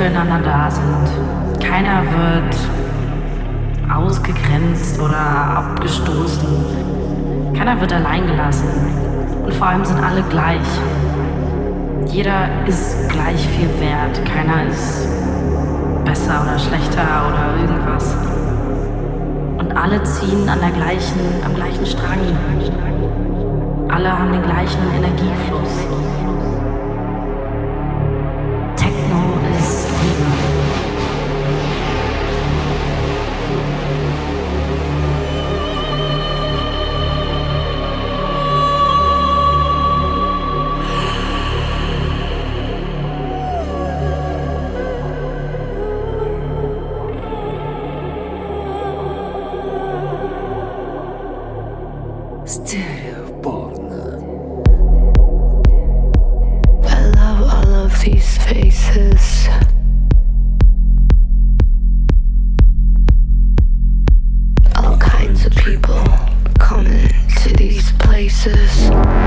füreinander da sind. Keiner wird ausgegrenzt oder abgestoßen. Keiner wird allein gelassen. Und vor allem sind alle gleich. Jeder ist gleich viel wert. Keiner ist besser oder schlechter oder irgendwas und alle ziehen an der gleichen, am gleichen Strang. Alle haben den gleichen Energiefluss. places.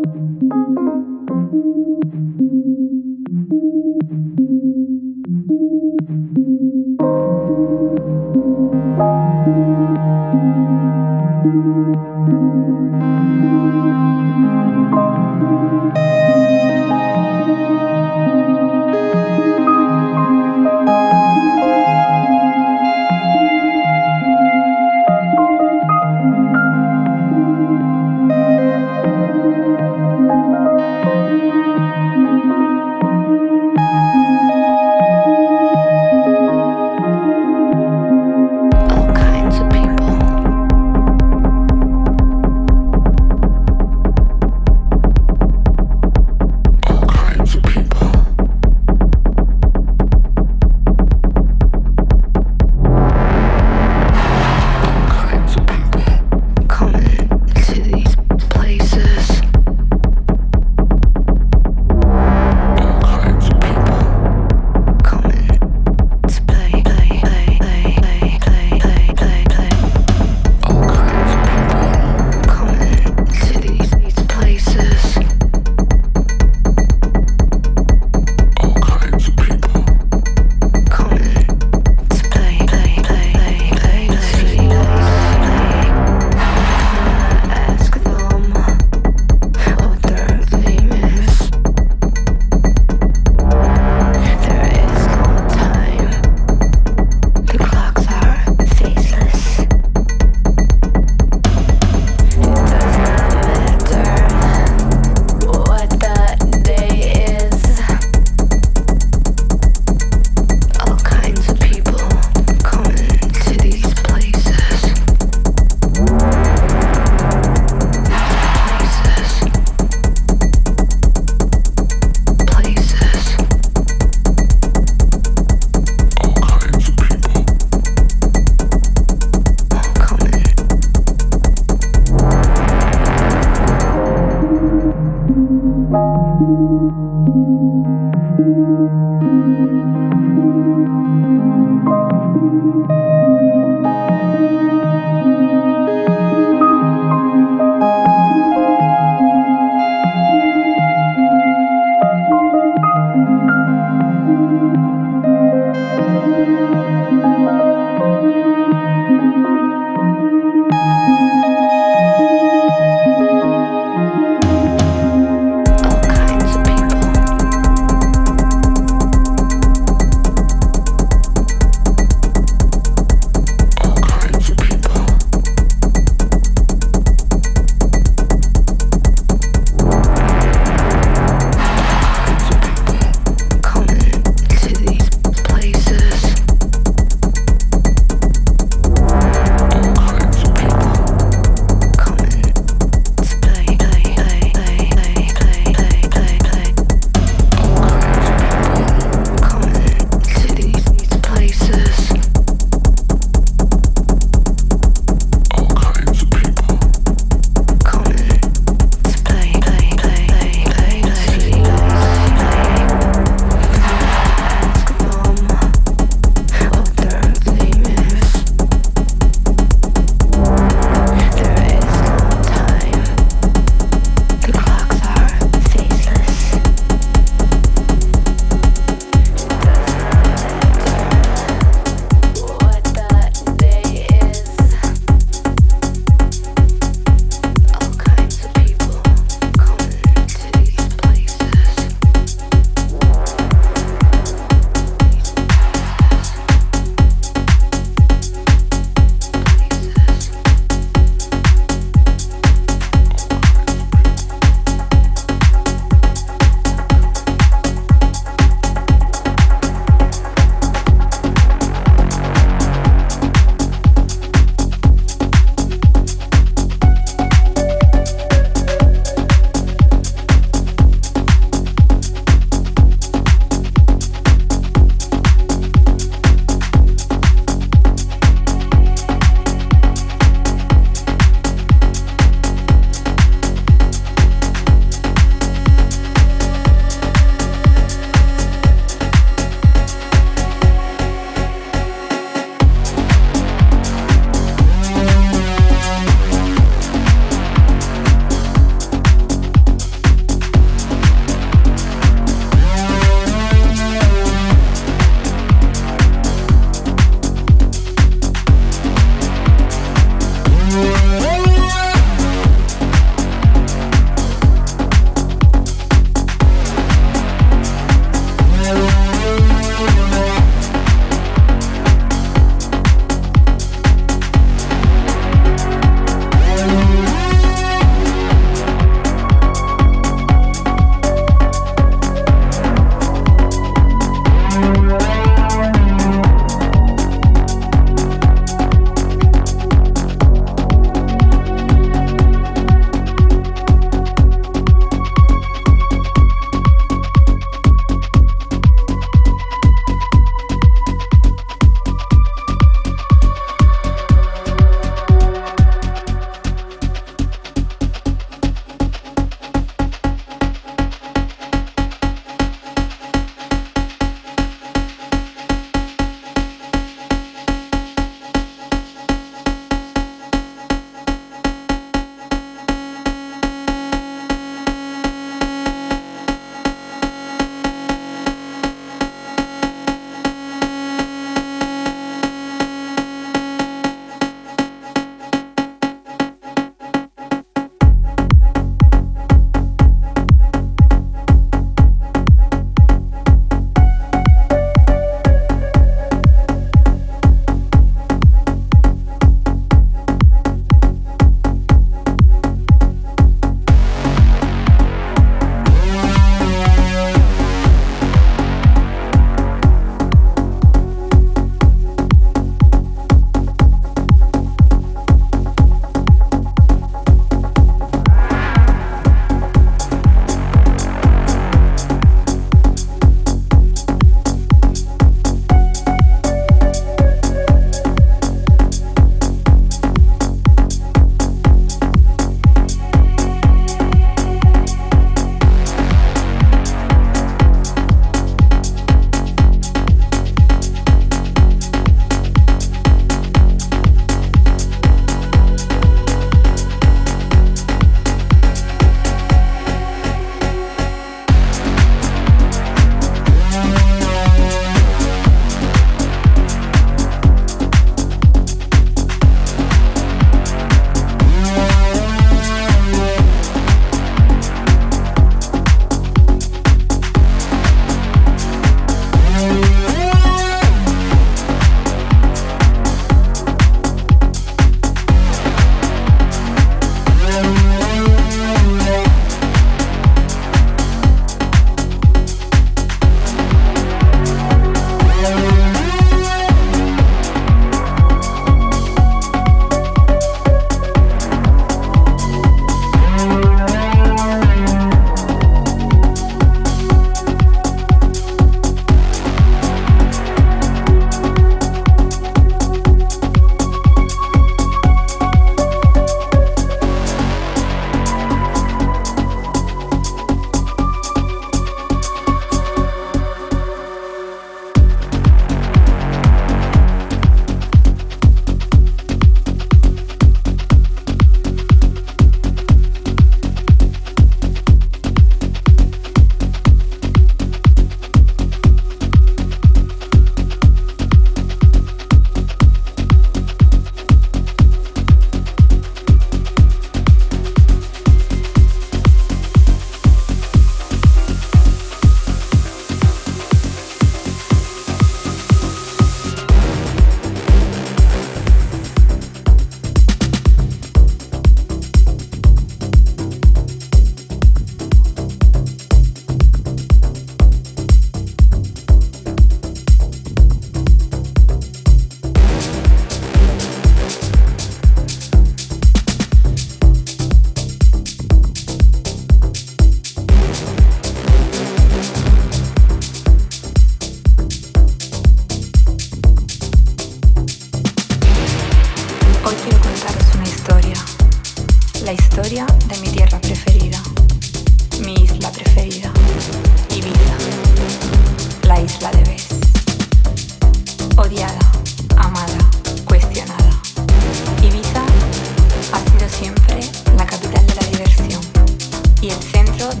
Las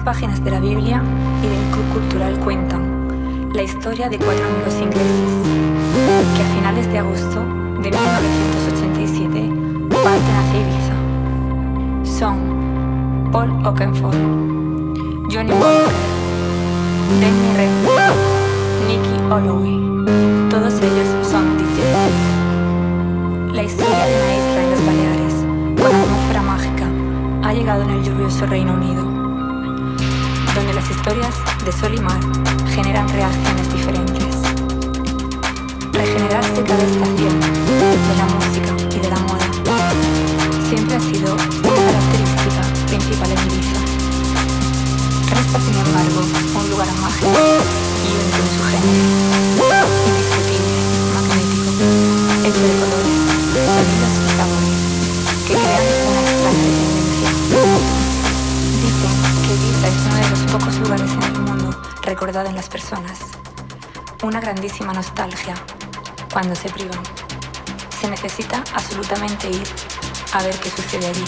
páginas de la Biblia y del Club Cultural cuentan la historia de cuatro amigos ingleses que a finales de agosto de 1987 parten hacia Ibiza. Son Paul Oakenfold, Johnny Walker, Danny Redfield, Nicky Holloway. Todos ellos son DJs. La historia de una isla en las Baleares con atmósfera mágica ha llegado en el lluvioso Reino Unido las historias de sol y mar generan reacciones diferentes. Regenerarse cada estación de la música y de la moda siempre ha sido una característica principal en Ibiza. Resta, sin embargo, un lugar mágico y único en su género, indiscutible, magnético, hecho lugares en el mundo recordado en las personas. Una grandísima nostalgia cuando se privan. Se necesita absolutamente ir a ver qué sucede allí.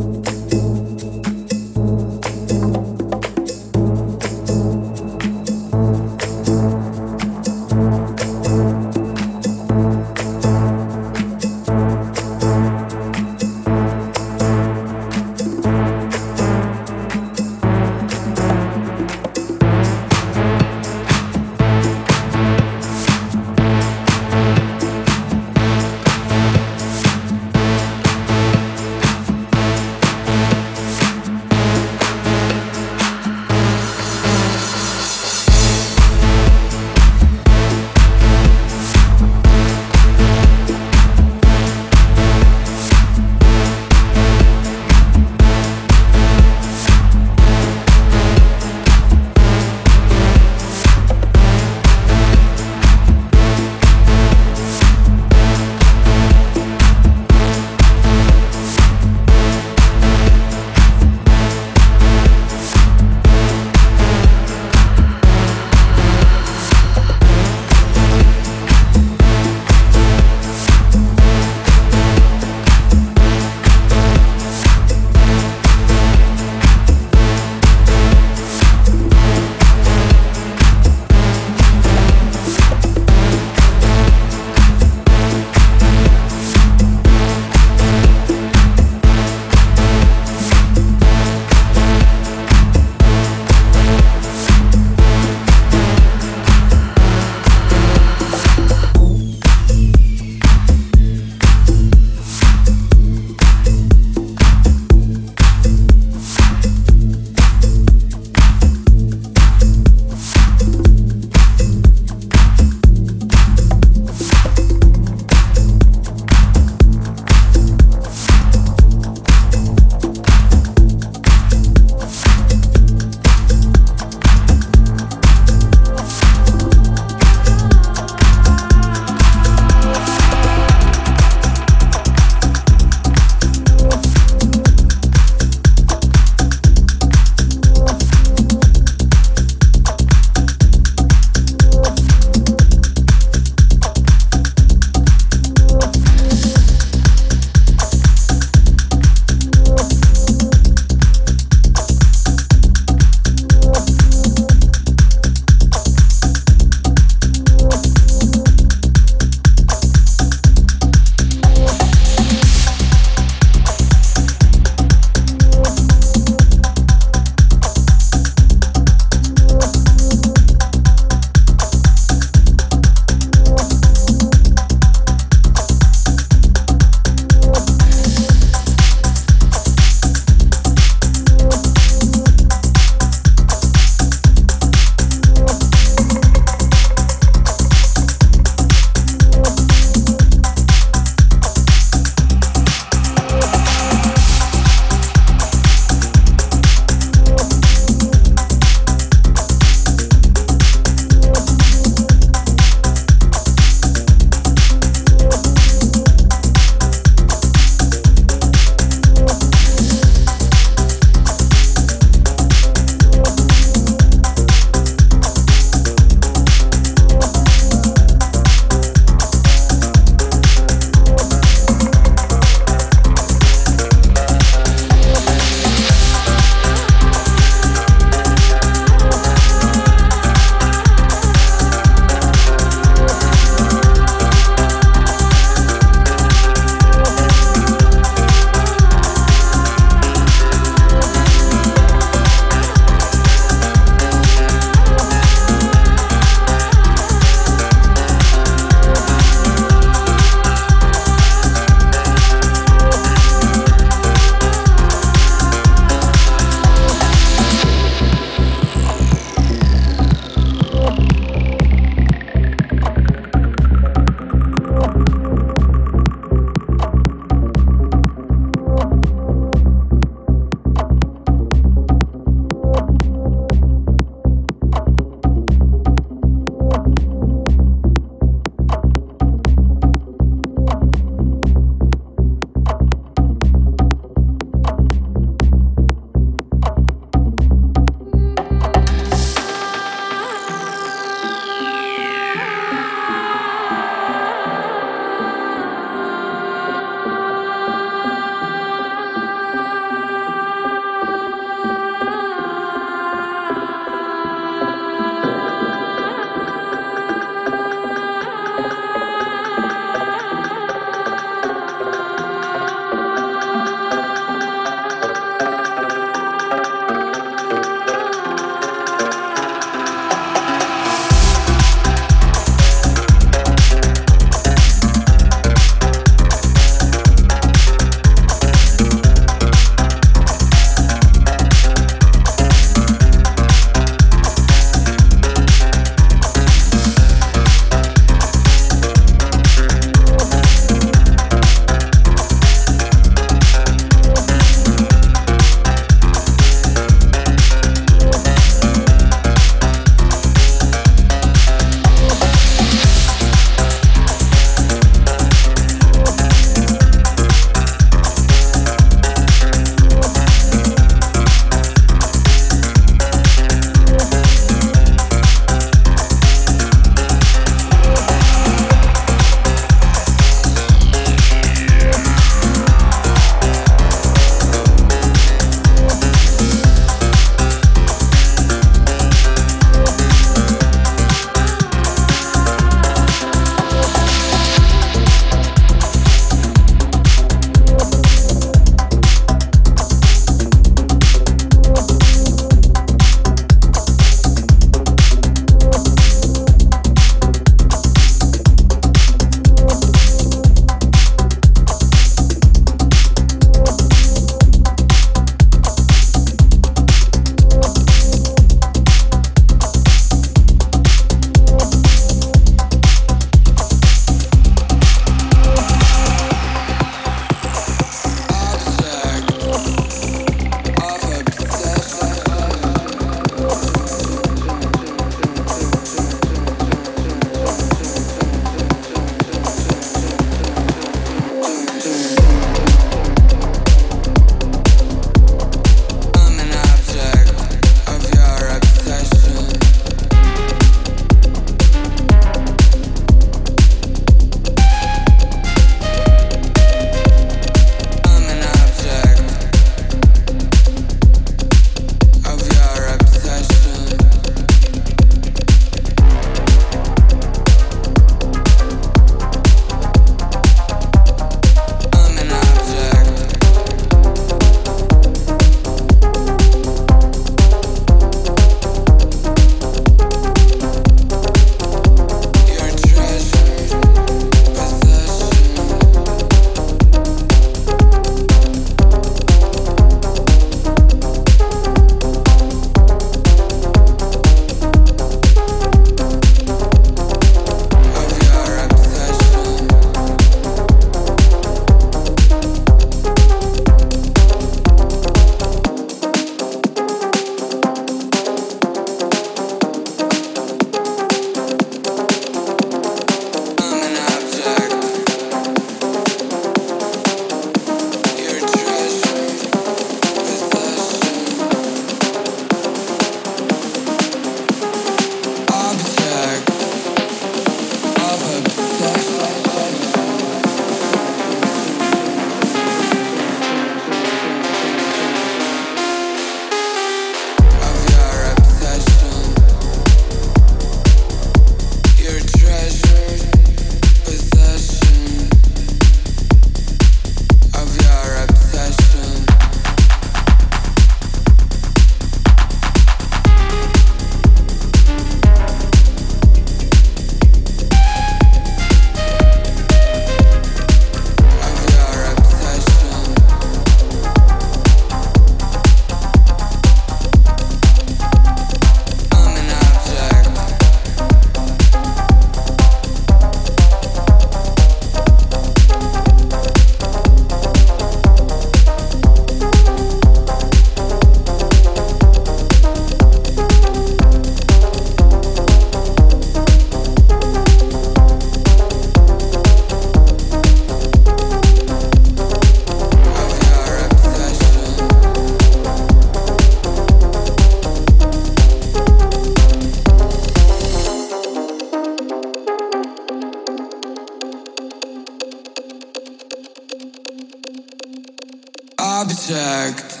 Object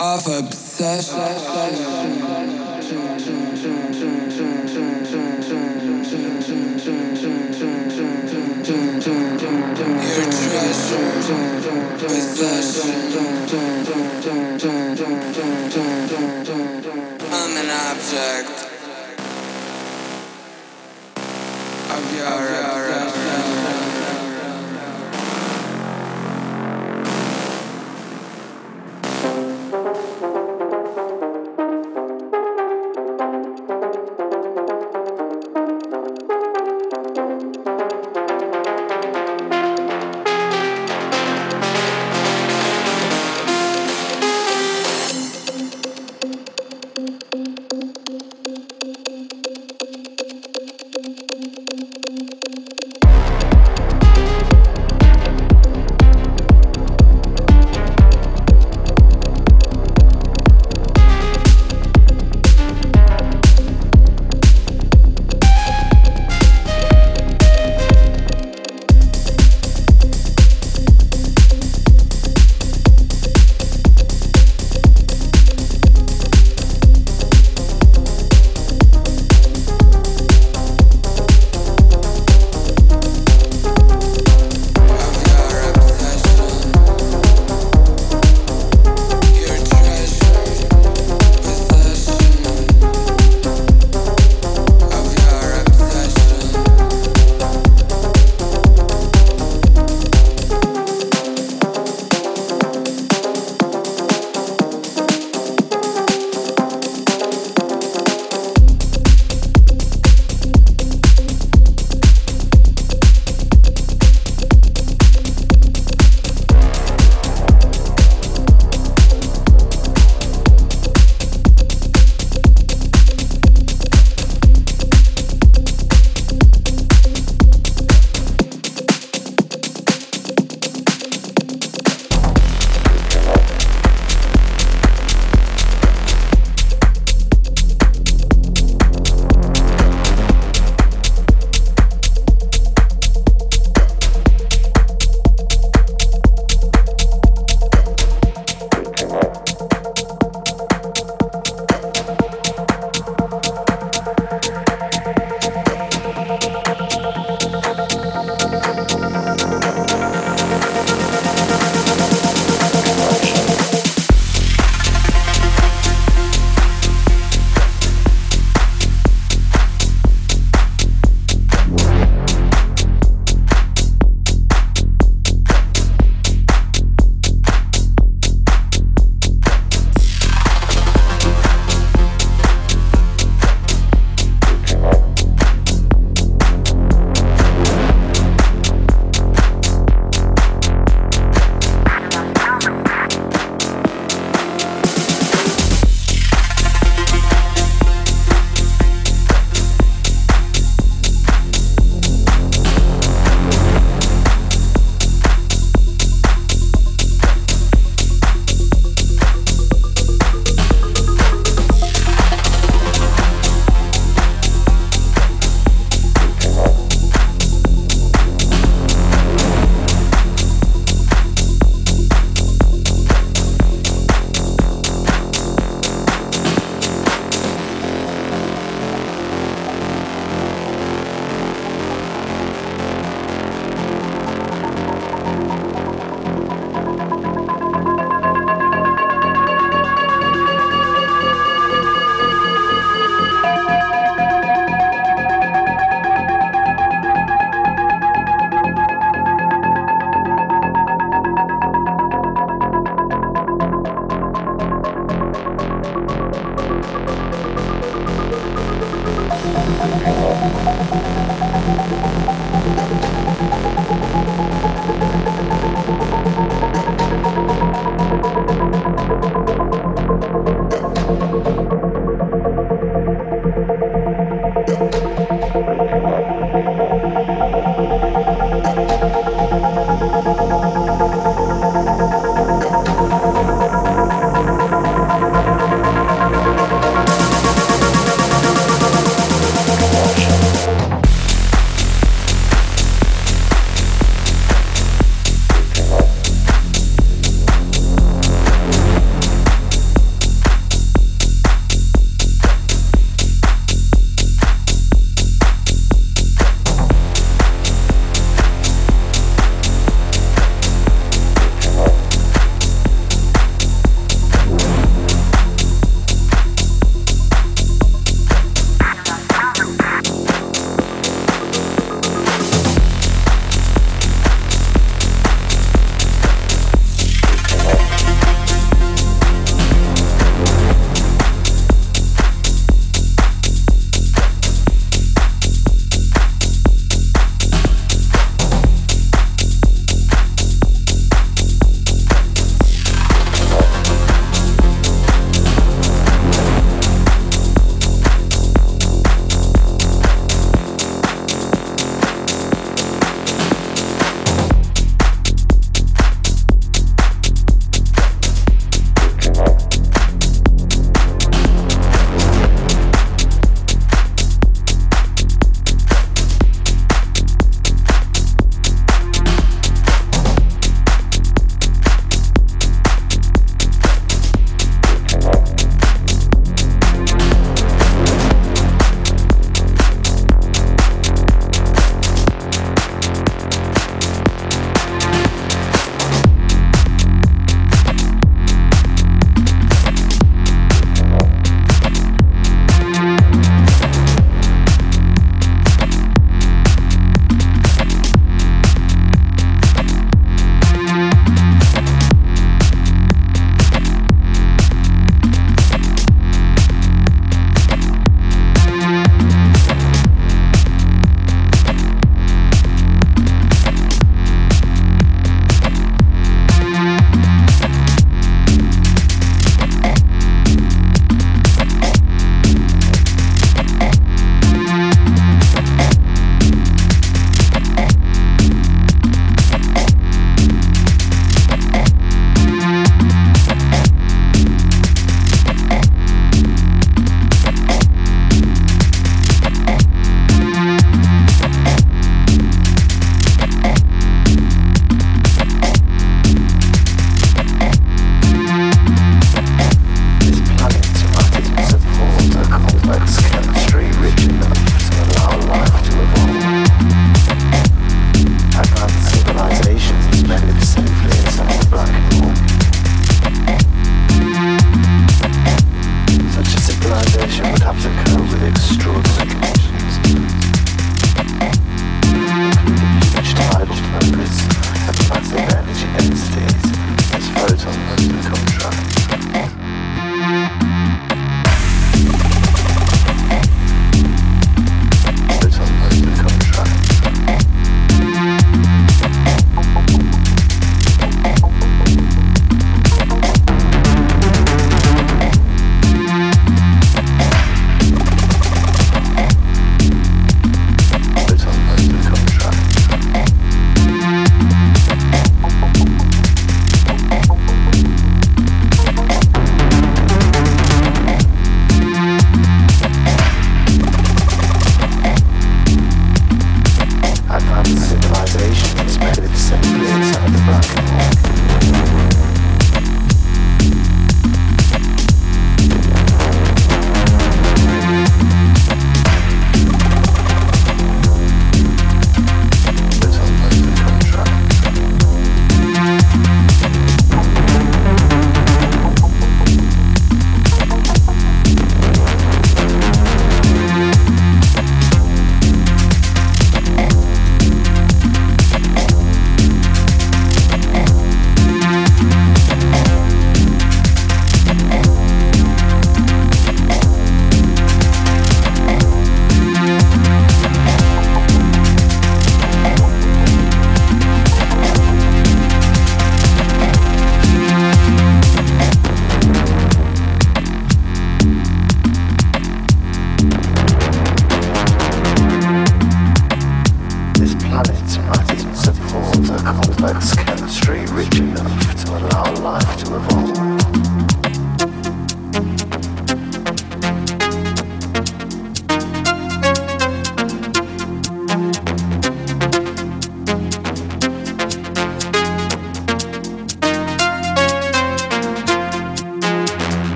of obsession. Your treasure possession. I'm an object of your